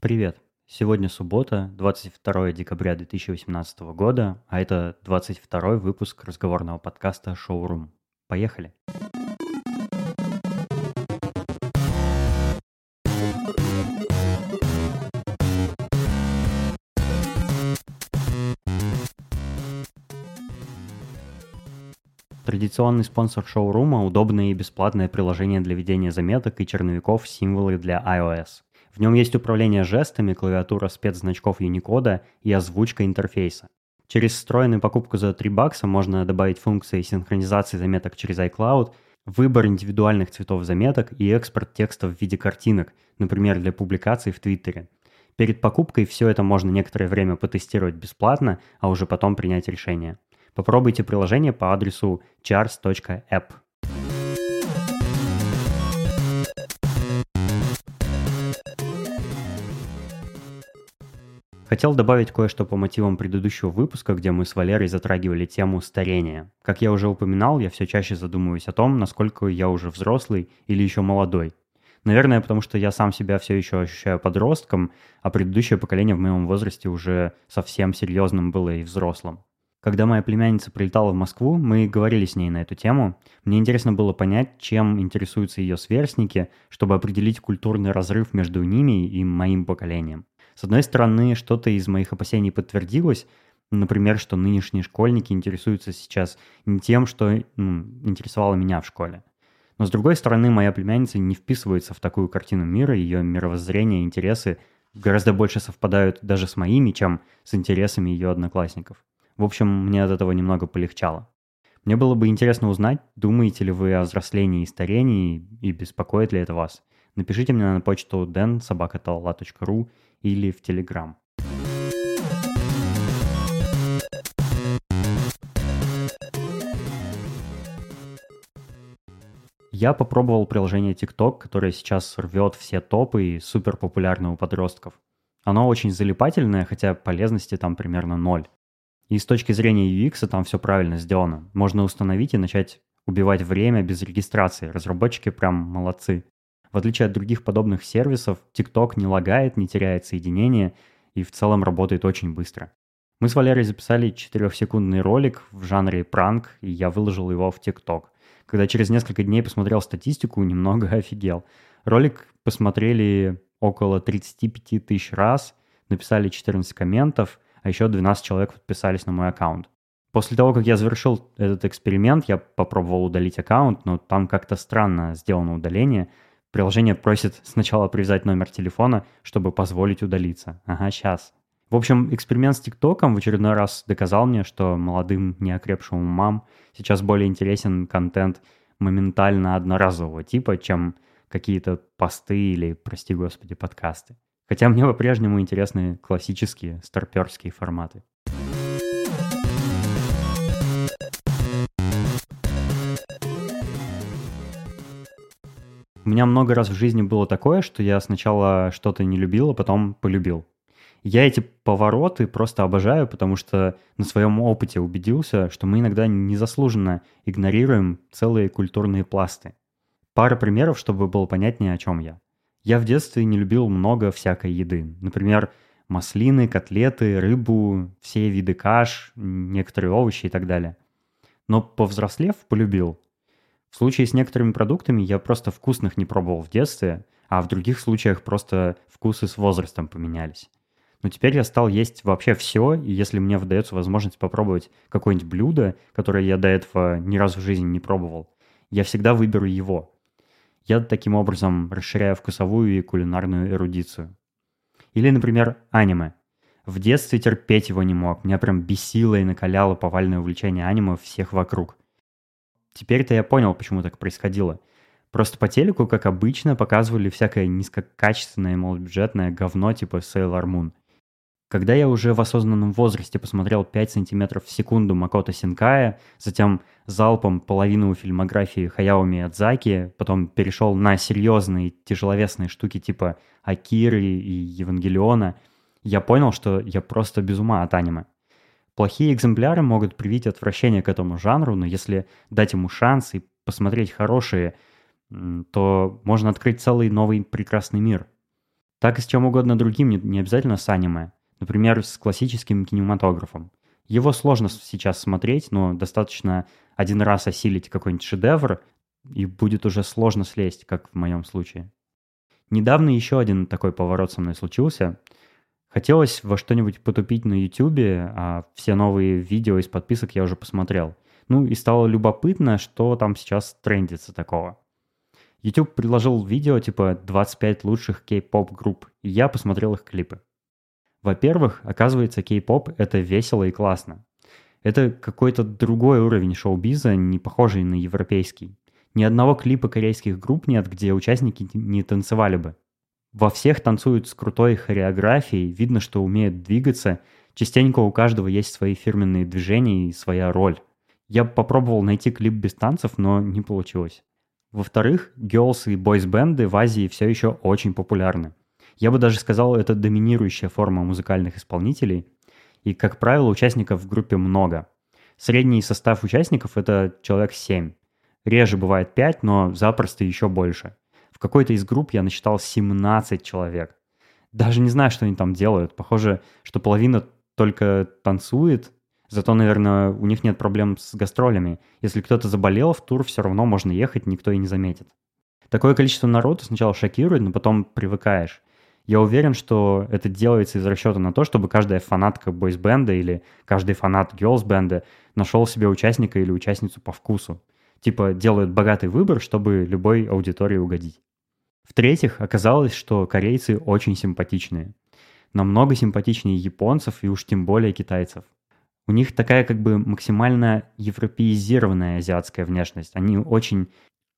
Привет! Сегодня суббота, 22 декабря 2018 года, а это 22 выпуск разговорного подкаста «Шоурум». Поехали! Традиционный спонсор шоурума – удобное и бесплатное приложение для ведения заметок и черновиков символы для iOS – в нем есть управление жестами, клавиатура спецзначков Unicode и озвучка интерфейса. Через встроенную покупку за 3 бакса можно добавить функции синхронизации заметок через iCloud, выбор индивидуальных цветов заметок и экспорт текста в виде картинок, например, для публикаций в Твиттере. Перед покупкой все это можно некоторое время потестировать бесплатно, а уже потом принять решение. Попробуйте приложение по адресу chars.app. Хотел добавить кое-что по мотивам предыдущего выпуска, где мы с Валерой затрагивали тему старения. Как я уже упоминал, я все чаще задумываюсь о том, насколько я уже взрослый или еще молодой. Наверное, потому что я сам себя все еще ощущаю подростком, а предыдущее поколение в моем возрасте уже совсем серьезным было и взрослым. Когда моя племянница прилетала в Москву, мы говорили с ней на эту тему. Мне интересно было понять, чем интересуются ее сверстники, чтобы определить культурный разрыв между ними и моим поколением. С одной стороны, что-то из моих опасений подтвердилось, например, что нынешние школьники интересуются сейчас не тем, что ну, интересовало меня в школе. Но с другой стороны, моя племянница не вписывается в такую картину мира, ее мировоззрение интересы гораздо больше совпадают даже с моими, чем с интересами ее одноклассников. В общем, мне от этого немного полегчало. Мне было бы интересно узнать, думаете ли вы о взрослении и старении, и беспокоит ли это вас. Напишите мне на почту densobakatalla.ru или в Telegram. Я попробовал приложение TikTok, которое сейчас рвет все топы и супер популярно у подростков. Оно очень залипательное, хотя полезности там примерно ноль. И с точки зрения UX там все правильно сделано. Можно установить и начать убивать время без регистрации. Разработчики прям молодцы. В отличие от других подобных сервисов, TikTok не лагает, не теряет соединение и в целом работает очень быстро. Мы с Валерой записали 4-секундный ролик в жанре пранк, и я выложил его в TikTok. Когда через несколько дней посмотрел статистику, немного офигел. Ролик посмотрели около 35 тысяч раз, написали 14 комментов, а еще 12 человек подписались на мой аккаунт. После того, как я завершил этот эксперимент, я попробовал удалить аккаунт, но там как-то странно сделано удаление – Приложение просит сначала привязать номер телефона, чтобы позволить удалиться. Ага, сейчас. В общем, эксперимент с ТикТоком в очередной раз доказал мне, что молодым неокрепшим умам сейчас более интересен контент моментально одноразового типа, чем какие-то посты или, прости господи, подкасты. Хотя мне по-прежнему интересны классические старперские форматы. У меня много раз в жизни было такое, что я сначала что-то не любил, а потом полюбил. Я эти повороты просто обожаю, потому что на своем опыте убедился, что мы иногда незаслуженно игнорируем целые культурные пласты. Пара примеров, чтобы было понятнее, о чем я. Я в детстве не любил много всякой еды. Например, маслины, котлеты, рыбу, все виды каш, некоторые овощи и так далее. Но повзрослев, полюбил. В случае с некоторыми продуктами я просто вкусных не пробовал в детстве, а в других случаях просто вкусы с возрастом поменялись. Но теперь я стал есть вообще все, и если мне выдается возможность попробовать какое-нибудь блюдо, которое я до этого ни разу в жизни не пробовал, я всегда выберу его. Я таким образом расширяю вкусовую и кулинарную эрудицию. Или, например, аниме. В детстве терпеть его не мог. Меня прям бесило и накаляло повальное увлечение аниме всех вокруг. Теперь-то я понял, почему так происходило. Просто по телеку, как обычно, показывали всякое низкокачественное, малобюджетное говно типа Sailor Moon. Когда я уже в осознанном возрасте посмотрел 5 сантиметров в секунду Макото Синкая, затем залпом половину фильмографии Хаяо Миядзаки, потом перешел на серьезные тяжеловесные штуки типа Акиры и Евангелиона, я понял, что я просто без ума от аниме. Плохие экземпляры могут привить отвращение к этому жанру, но если дать ему шанс и посмотреть хорошие, то можно открыть целый новый прекрасный мир. Так и с чем угодно другим, не, обязательно с аниме. Например, с классическим кинематографом. Его сложно сейчас смотреть, но достаточно один раз осилить какой-нибудь шедевр, и будет уже сложно слезть, как в моем случае. Недавно еще один такой поворот со мной случился. Хотелось во что-нибудь потупить на YouTube, а все новые видео из подписок я уже посмотрел. Ну и стало любопытно, что там сейчас трендится такого. YouTube предложил видео типа 25 лучших кей-поп групп, и я посмотрел их клипы. Во-первых, оказывается, кей-поп — это весело и классно. Это какой-то другой уровень шоу-биза, не похожий на европейский. Ни одного клипа корейских групп нет, где участники не танцевали бы. Во всех танцуют с крутой хореографией, видно, что умеют двигаться. Частенько у каждого есть свои фирменные движения и своя роль. Я попробовал найти клип без танцев, но не получилось. Во-вторых, girls и boys бенды в Азии все еще очень популярны. Я бы даже сказал, это доминирующая форма музыкальных исполнителей. И, как правило, участников в группе много. Средний состав участников — это человек 7. Реже бывает 5, но запросто еще больше. В какой-то из групп я насчитал 17 человек. Даже не знаю, что они там делают. Похоже, что половина только танцует, зато, наверное, у них нет проблем с гастролями. Если кто-то заболел, в тур все равно можно ехать, никто и не заметит. Такое количество народа сначала шокирует, но потом привыкаешь. Я уверен, что это делается из расчета на то, чтобы каждая фанатка бойсбенда или каждый фанат герлсбенда нашел себе участника или участницу по вкусу. Типа делают богатый выбор, чтобы любой аудитории угодить. В-третьих, оказалось, что корейцы очень симпатичные. Намного симпатичнее японцев и уж тем более китайцев. У них такая как бы максимально европеизированная азиатская внешность. Они очень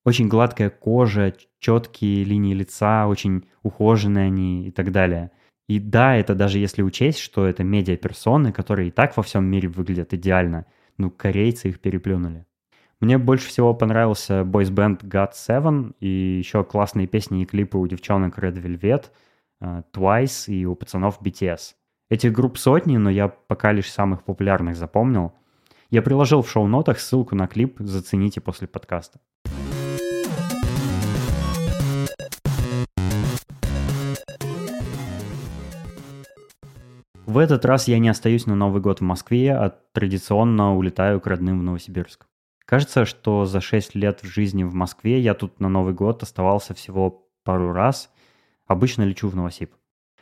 очень гладкая кожа, четкие линии лица, очень ухоженные они и так далее. И да, это даже если учесть, что это медиаперсоны, которые и так во всем мире выглядят идеально, ну, корейцы их переплюнули. Мне больше всего понравился band God Seven и еще классные песни и клипы у девчонок Red Velvet, э, Twice и у пацанов BTS. Этих групп сотни, но я пока лишь самых популярных запомнил. Я приложил в шоу-нотах ссылку на клип, зацените после подкаста. В этот раз я не остаюсь на Новый год в Москве, а традиционно улетаю к родным в Новосибирск. Кажется, что за 6 лет в жизни в Москве я тут на Новый год оставался всего пару раз. Обычно лечу в Новосиб.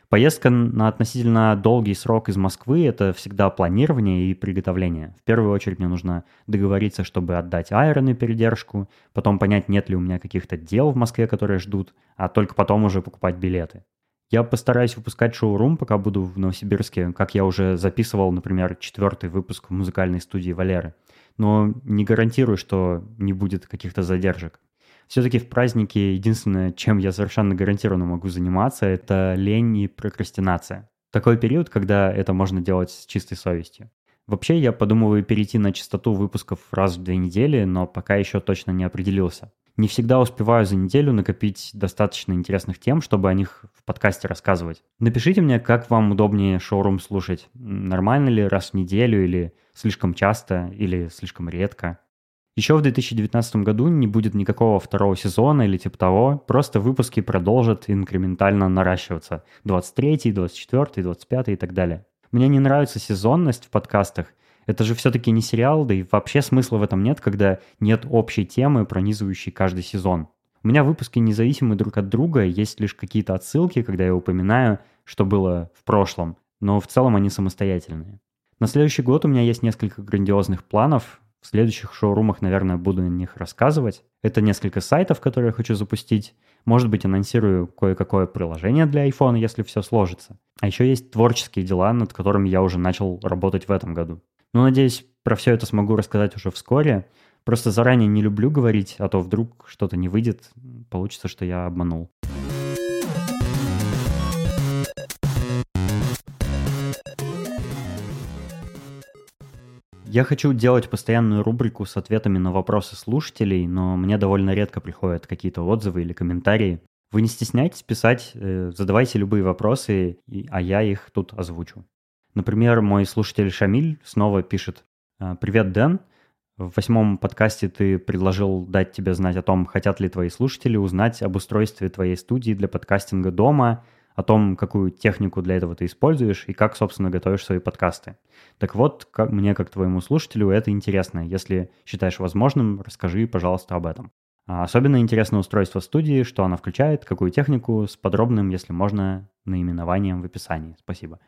Поездка на относительно долгий срок из Москвы – это всегда планирование и приготовление. В первую очередь мне нужно договориться, чтобы отдать Айрону передержку, потом понять, нет ли у меня каких-то дел в Москве, которые ждут, а только потом уже покупать билеты. Я постараюсь выпускать шоурум, пока буду в Новосибирске, как я уже записывал, например, четвертый выпуск в музыкальной студии Валеры. Но не гарантирую, что не будет каких-то задержек. Все-таки в празднике единственное, чем я совершенно гарантированно могу заниматься, это лень и прокрастинация. Такой период, когда это можно делать с чистой совестью. Вообще, я подумываю перейти на частоту выпусков раз в две недели, но пока еще точно не определился не всегда успеваю за неделю накопить достаточно интересных тем, чтобы о них в подкасте рассказывать. Напишите мне, как вам удобнее шоурум слушать. Нормально ли раз в неделю или слишком часто или слишком редко. Еще в 2019 году не будет никакого второго сезона или типа того, просто выпуски продолжат инкрементально наращиваться. 23, 24, 25 и так далее. Мне не нравится сезонность в подкастах, это же все-таки не сериал, да и вообще смысла в этом нет, когда нет общей темы, пронизывающей каждый сезон. У меня выпуски независимы друг от друга, есть лишь какие-то отсылки, когда я упоминаю, что было в прошлом, но в целом они самостоятельные. На следующий год у меня есть несколько грандиозных планов. В следующих шоурумах, наверное, буду на них рассказывать. Это несколько сайтов, которые я хочу запустить. Может быть, анонсирую кое-какое приложение для iPhone, если все сложится. А еще есть творческие дела, над которыми я уже начал работать в этом году. Ну, надеюсь, про все это смогу рассказать уже вскоре. Просто заранее не люблю говорить, а то вдруг что-то не выйдет, получится, что я обманул. Я хочу делать постоянную рубрику с ответами на вопросы слушателей, но мне довольно редко приходят какие-то отзывы или комментарии. Вы не стесняйтесь писать, э, задавайте любые вопросы, а я их тут озвучу. Например, мой слушатель Шамиль снова пишет «А, «Привет, Дэн. В восьмом подкасте ты предложил дать тебе знать о том, хотят ли твои слушатели узнать об устройстве твоей студии для подкастинга дома, о том, какую технику для этого ты используешь и как, собственно, готовишь свои подкасты. Так вот, как, мне, как твоему слушателю, это интересно. Если считаешь возможным, расскажи, пожалуйста, об этом. А особенно интересно устройство студии, что она включает, какую технику, с подробным, если можно, наименованием в описании. Спасибо.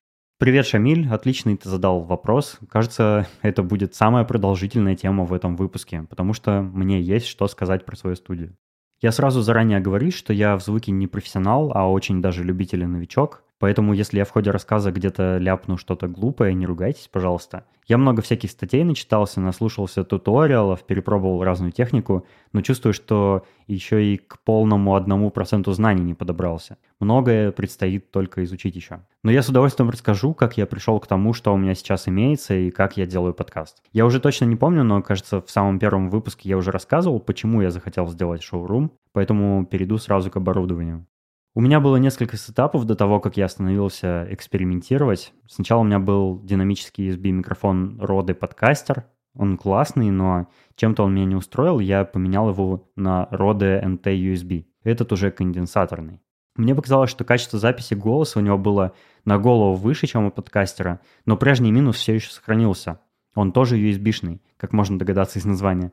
Привет, Шамиль. Отличный ты задал вопрос. Кажется, это будет самая продолжительная тема в этом выпуске, потому что мне есть что сказать про свою студию. Я сразу заранее говорю, что я в звуке не профессионал, а очень даже любитель и новичок. Поэтому, если я в ходе рассказа где-то ляпну что-то глупое, не ругайтесь, пожалуйста. Я много всяких статей начитался, наслушался туториалов, перепробовал разную технику, но чувствую, что еще и к полному одному проценту знаний не подобрался. Многое предстоит только изучить еще. Но я с удовольствием расскажу, как я пришел к тому, что у меня сейчас имеется и как я делаю подкаст. Я уже точно не помню, но, кажется, в самом первом выпуске я уже рассказывал, почему я захотел сделать шоурум, поэтому перейду сразу к оборудованию. У меня было несколько сетапов до того, как я остановился экспериментировать. Сначала у меня был динамический USB микрофон Rode Podcaster. Он классный, но чем-то он меня не устроил. Я поменял его на Rode NT USB. Этот уже конденсаторный. Мне показалось, что качество записи голоса у него было на голову выше, чем у подкастера, но прежний минус все еще сохранился. Он тоже USB-шный, как можно догадаться из названия.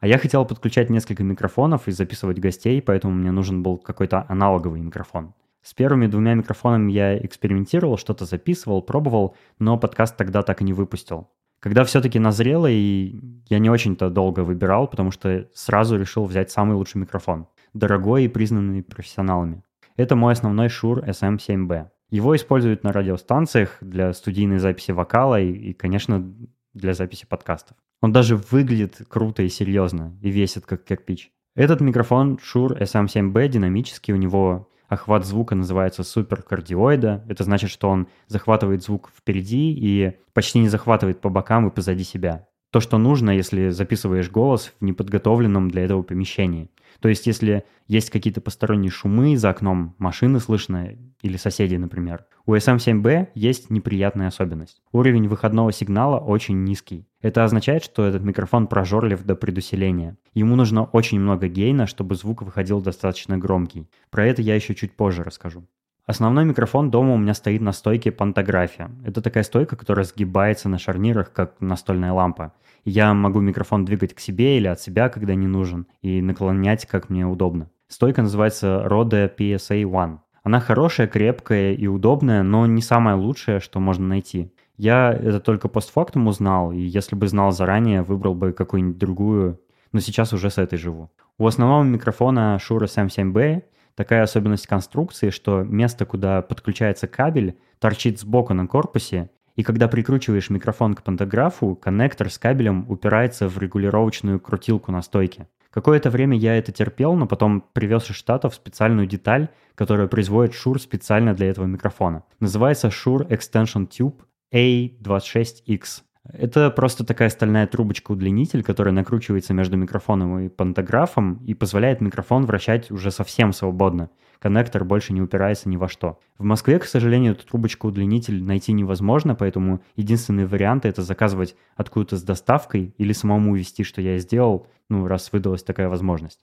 А я хотел подключать несколько микрофонов и записывать гостей, поэтому мне нужен был какой-то аналоговый микрофон. С первыми двумя микрофонами я экспериментировал, что-то записывал, пробовал, но подкаст тогда так и не выпустил. Когда все-таки назрело, и я не очень-то долго выбирал, потому что сразу решил взять самый лучший микрофон. Дорогой и признанный профессионалами. Это мой основной Shure SM7B. Его используют на радиостанциях для студийной записи вокала и, и конечно, для записи подкастов. Он даже выглядит круто и серьезно, и весит как кирпич. Этот микрофон Shure SM7B динамический, у него охват звука называется суперкардиоида. Это значит, что он захватывает звук впереди и почти не захватывает по бокам и позади себя. То, что нужно, если записываешь голос в неподготовленном для этого помещении. То есть, если есть какие-то посторонние шумы за окном, машины слышно или соседи, например. У SM7B есть неприятная особенность. Уровень выходного сигнала очень низкий. Это означает, что этот микрофон прожорлив до предусиления. Ему нужно очень много гейна, чтобы звук выходил достаточно громкий. Про это я еще чуть позже расскажу. Основной микрофон дома у меня стоит на стойке пантография. Это такая стойка, которая сгибается на шарнирах, как настольная лампа. Я могу микрофон двигать к себе или от себя, когда не нужен, и наклонять, как мне удобно. Стойка называется Rode PSA One. Она хорошая, крепкая и удобная, но не самая лучшая, что можно найти. Я это только постфактум узнал, и если бы знал заранее, выбрал бы какую-нибудь другую, но сейчас уже с этой живу. У основного микрофона Shure SM7B такая особенность конструкции, что место, куда подключается кабель, торчит сбоку на корпусе, и когда прикручиваешь микрофон к пантографу, коннектор с кабелем упирается в регулировочную крутилку на стойке. Какое-то время я это терпел, но потом привез из Штатов специальную деталь, которую производит Shure специально для этого микрофона. Называется Shure Extension Tube A26X. Это просто такая стальная трубочка-удлинитель, которая накручивается между микрофоном и пантографом и позволяет микрофон вращать уже совсем свободно. Коннектор больше не упирается ни во что. В Москве, к сожалению, эту трубочку-удлинитель найти невозможно, поэтому единственный вариант это заказывать откуда-то с доставкой или самому вести, что я сделал, ну, раз выдалась такая возможность.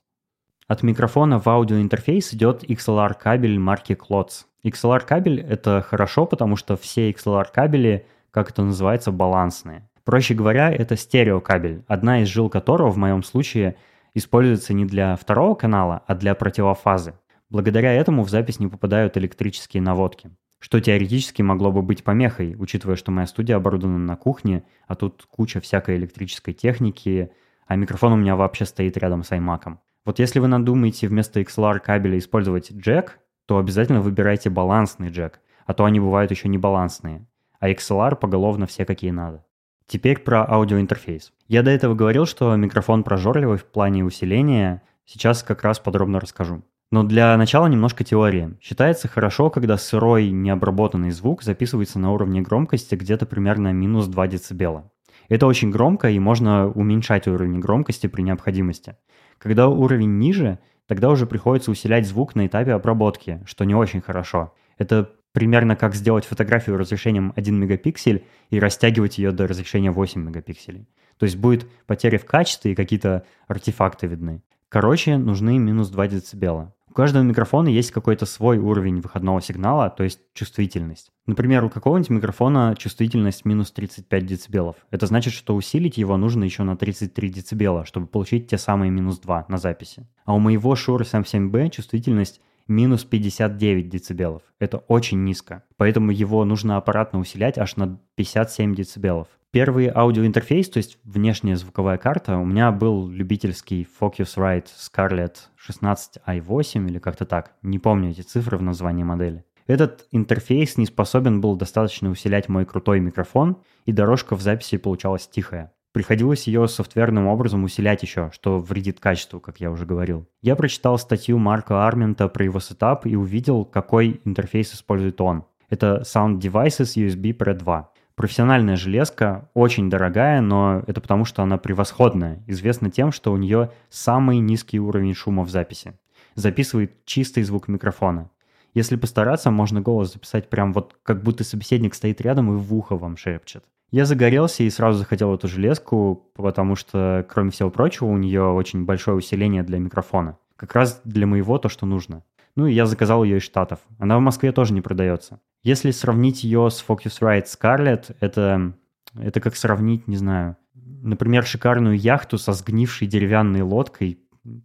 От микрофона в аудиоинтерфейс идет XLR кабель марки Klotz. XLR кабель это хорошо, потому что все XLR кабели как это называется, балансные. Проще говоря, это стереокабель, одна из жил которого в моем случае используется не для второго канала, а для противофазы. Благодаря этому в запись не попадают электрические наводки, что теоретически могло бы быть помехой, учитывая, что моя студия оборудована на кухне, а тут куча всякой электрической техники, а микрофон у меня вообще стоит рядом с iMac. Вот если вы надумаете вместо XLR кабеля использовать джек, то обязательно выбирайте балансный джек, а то они бывают еще не балансные а XLR поголовно все какие надо. Теперь про аудиоинтерфейс. Я до этого говорил, что микрофон прожорливый в плане усиления, сейчас как раз подробно расскажу. Но для начала немножко теории. Считается хорошо, когда сырой, необработанный звук записывается на уровне громкости где-то примерно минус 2 дБ. Это очень громко, и можно уменьшать уровень громкости при необходимости. Когда уровень ниже, тогда уже приходится усилять звук на этапе обработки, что не очень хорошо. Это примерно как сделать фотографию разрешением 1 мегапиксель и растягивать ее до разрешения 8 мегапикселей. То есть будет потеря в качестве и какие-то артефакты видны. Короче, нужны минус 2 дБ. У каждого микрофона есть какой-то свой уровень выходного сигнала, то есть чувствительность. Например, у какого-нибудь микрофона чувствительность минус 35 дБ. Это значит, что усилить его нужно еще на 33 дБ, чтобы получить те самые минус 2 на записи. А у моего Shure SM7B чувствительность минус 59 дБ. Это очень низко. Поэтому его нужно аппаратно усилять аж на 57 дБ. Первый аудиоинтерфейс, то есть внешняя звуковая карта, у меня был любительский Focusrite Scarlett 16i8 или как-то так. Не помню эти цифры в названии модели. Этот интерфейс не способен был достаточно усилять мой крутой микрофон, и дорожка в записи получалась тихая. Приходилось ее софтверным образом усилять еще, что вредит качеству, как я уже говорил. Я прочитал статью Марка Армента про его сетап и увидел, какой интерфейс использует он. Это Sound Devices USB Pro 2. Профессиональная железка, очень дорогая, но это потому, что она превосходная. Известна тем, что у нее самый низкий уровень шума в записи. Записывает чистый звук микрофона. Если постараться, можно голос записать прям вот как будто собеседник стоит рядом и в ухо вам шепчет. Я загорелся и сразу захотел эту железку, потому что, кроме всего прочего, у нее очень большое усиление для микрофона. Как раз для моего то, что нужно. Ну и я заказал ее из Штатов. Она в Москве тоже не продается. Если сравнить ее с Focusrite Scarlett, это, это как сравнить, не знаю, например, шикарную яхту со сгнившей деревянной лодкой,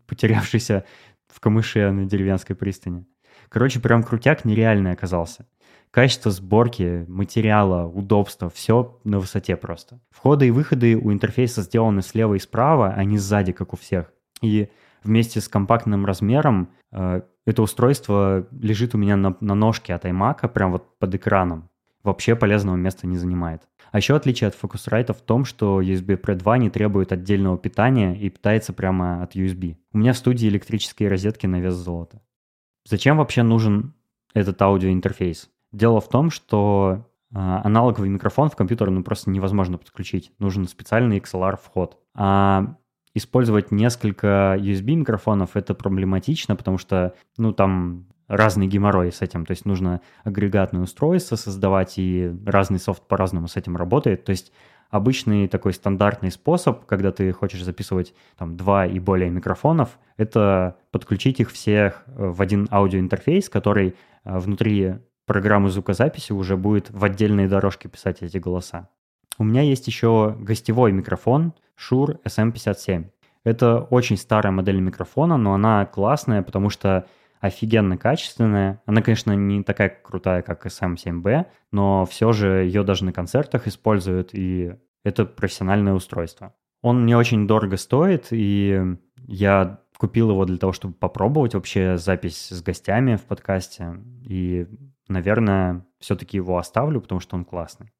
потерявшейся в камыше на деревенской пристани. Короче, прям крутяк нереальный оказался. Качество сборки, материала, удобства, все на высоте просто. Входы и выходы у интерфейса сделаны слева и справа, а не сзади, как у всех. И вместе с компактным размером э, это устройство лежит у меня на, на ножке от iMac, прям вот под экраном. Вообще полезного места не занимает. А еще отличие от Focusrite в том, что USB Pro 2 не требует отдельного питания и питается прямо от USB. У меня в студии электрические розетки на вес золота. Зачем вообще нужен этот аудиоинтерфейс? Дело в том, что э, аналоговый микрофон в компьютер ну, просто невозможно подключить. Нужен специальный XLR-вход. А использовать несколько USB-микрофонов это проблематично, потому что, ну, там разный геморрой с этим. То есть нужно агрегатное устройство создавать, и разный софт по-разному с этим работает. То есть обычный такой стандартный способ, когда ты хочешь записывать там два и более микрофонов, это подключить их всех в один аудиоинтерфейс, который э, внутри программы звукозаписи уже будет в отдельной дорожке писать эти голоса. У меня есть еще гостевой микрофон Shure SM57. Это очень старая модель микрофона, но она классная, потому что офигенно качественная. Она, конечно, не такая крутая, как SM7B, но все же ее даже на концертах используют, и это профессиональное устройство. Он не очень дорого стоит, и я купил его для того, чтобы попробовать вообще запись с гостями в подкасте. И, наверное, все-таки его оставлю, потому что он классный.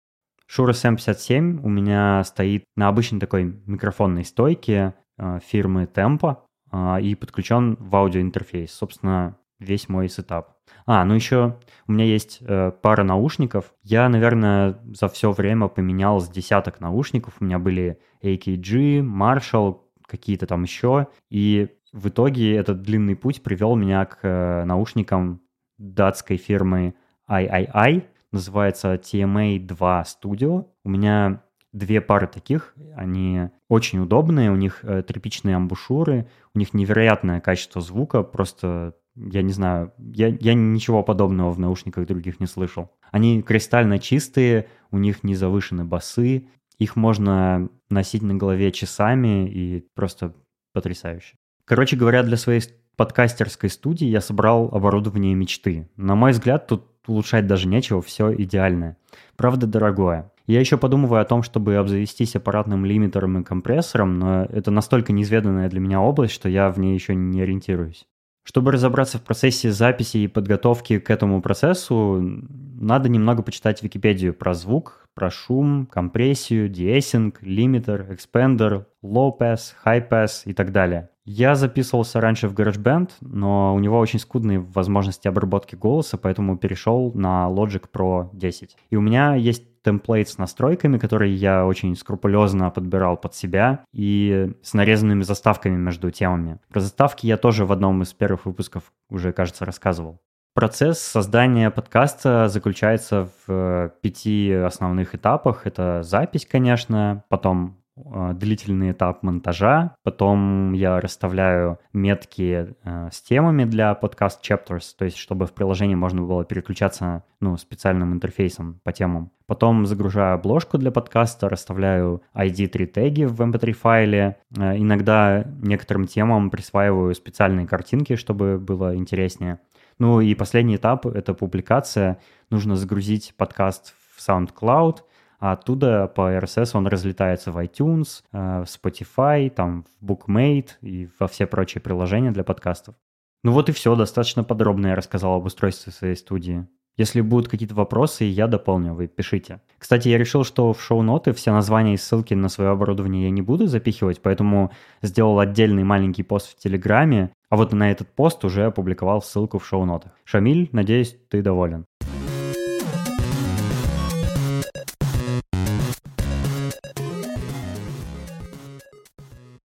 Shure SM57 у меня стоит на обычной такой микрофонной стойке э, фирмы Tempo э, и подключен в аудиоинтерфейс. Собственно, весь мой сетап. А, ну еще у меня есть э, пара наушников. Я, наверное, за все время поменял с десяток наушников. У меня были AKG, Marshall, какие-то там еще. И в итоге этот длинный путь привел меня к наушникам датской фирмы III называется TMA 2 Studio. У меня две пары таких, они очень удобные, у них э, тряпичные амбушюры, у них невероятное качество звука, просто я не знаю, я, я ничего подобного в наушниках других не слышал. Они кристально чистые, у них не завышены басы, их можно носить на голове часами и просто потрясающе. Короче говоря, для своей подкастерской студии я собрал оборудование мечты. На мой взгляд, тут улучшать даже нечего, все идеальное. Правда, дорогое. Я еще подумываю о том, чтобы обзавестись аппаратным лимитером и компрессором, но это настолько неизведанная для меня область, что я в ней еще не ориентируюсь. Чтобы разобраться в процессе записи и подготовки к этому процессу, надо немного почитать Википедию про звук, про шум, компрессию, деэссинг, лимитер, экспендер, low pass, high pass и так далее. Я записывался раньше в GarageBand, но у него очень скудные возможности обработки голоса, поэтому перешел на Logic Pro 10. И у меня есть темплейт с настройками, которые я очень скрупулезно подбирал под себя, и с нарезанными заставками между темами. Про заставки я тоже в одном из первых выпусков уже, кажется, рассказывал. Процесс создания подкаста заключается в э, пяти основных этапах. Это запись, конечно, потом длительный этап монтажа, потом я расставляю метки э, с темами для подкаст chapters, то есть чтобы в приложении можно было переключаться ну, специальным интерфейсом по темам. Потом загружаю обложку для подкаста, расставляю ID3 теги в mp3 эм файле. Э, иногда некоторым темам присваиваю специальные картинки, чтобы было интереснее. Ну и последний этап — это публикация. Нужно загрузить подкаст в SoundCloud, а оттуда по RSS он разлетается в iTunes, э, в Spotify, там в Bookmate и во все прочие приложения для подкастов. Ну вот и все, достаточно подробно я рассказал об устройстве своей студии. Если будут какие-то вопросы, я дополню, вы пишите. Кстати, я решил, что в шоу-ноты все названия и ссылки на свое оборудование я не буду запихивать, поэтому сделал отдельный маленький пост в Телеграме, а вот на этот пост уже опубликовал ссылку в шоу-нотах. Шамиль, надеюсь, ты доволен.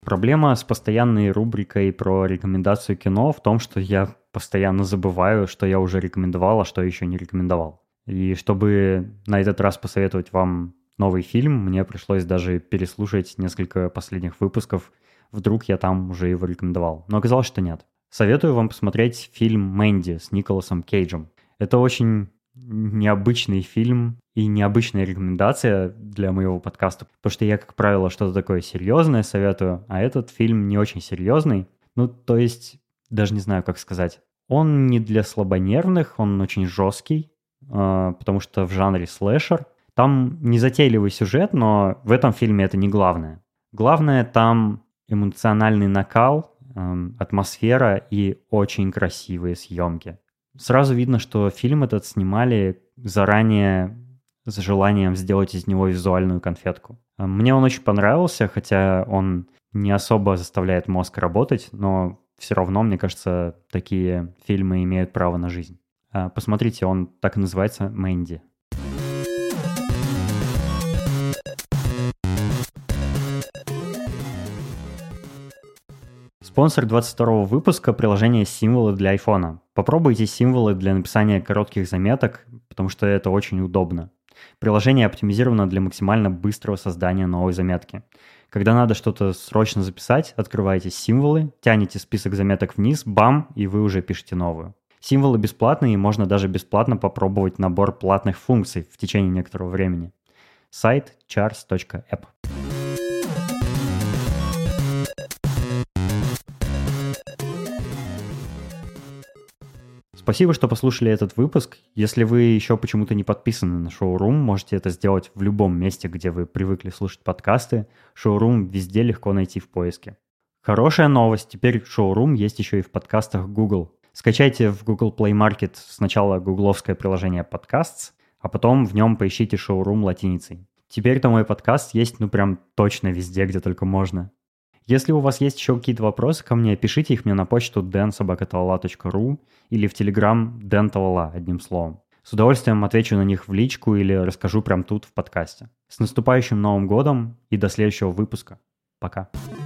Проблема с постоянной рубрикой про рекомендацию кино в том, что я постоянно забываю, что я уже рекомендовал, а что еще не рекомендовал. И чтобы на этот раз посоветовать вам новый фильм, мне пришлось даже переслушать несколько последних выпусков. Вдруг я там уже его рекомендовал. Но оказалось, что нет. Советую вам посмотреть фильм «Мэнди» с Николасом Кейджем. Это очень необычный фильм и необычная рекомендация для моего подкаста, потому что я, как правило, что-то такое серьезное советую, а этот фильм не очень серьезный. Ну, то есть, даже не знаю, как сказать. Он не для слабонервных, он очень жесткий, а, потому что в жанре слэшер. Там незатейливый сюжет, но в этом фильме это не главное. Главное там эмоциональный накал, атмосфера и очень красивые съемки. Сразу видно, что фильм этот снимали заранее с желанием сделать из него визуальную конфетку. Мне он очень понравился, хотя он не особо заставляет мозг работать, но все равно, мне кажется, такие фильмы имеют право на жизнь. А, посмотрите, он так и называется «Мэнди». Спонсор 22 выпуска – приложение «Символы для айфона». Попробуйте символы для написания коротких заметок, потому что это очень удобно. Приложение оптимизировано для максимально быстрого создания новой заметки. Когда надо что-то срочно записать, открываете символы, тянете список заметок вниз, бам, и вы уже пишете новую. Символы бесплатные, и можно даже бесплатно попробовать набор платных функций в течение некоторого времени. Сайт chars.app. Спасибо, что послушали этот выпуск. Если вы еще почему-то не подписаны на Шоурум, можете это сделать в любом месте, где вы привыкли слушать подкасты. Шоурум везде легко найти в поиске. Хорошая новость, теперь Шоурум есть еще и в подкастах Google. Скачайте в Google Play Market сначала гугловское приложение Podcasts, а потом в нем поищите Шоурум латиницей. Теперь-то мой подкаст есть ну прям точно везде, где только можно. Если у вас есть еще какие-то вопросы ко мне, пишите их мне на почту densobakatala.ru или в Telegram dentalala одним словом. С удовольствием отвечу на них в личку или расскажу прямо тут в подкасте. С наступающим Новым годом и до следующего выпуска. Пока. you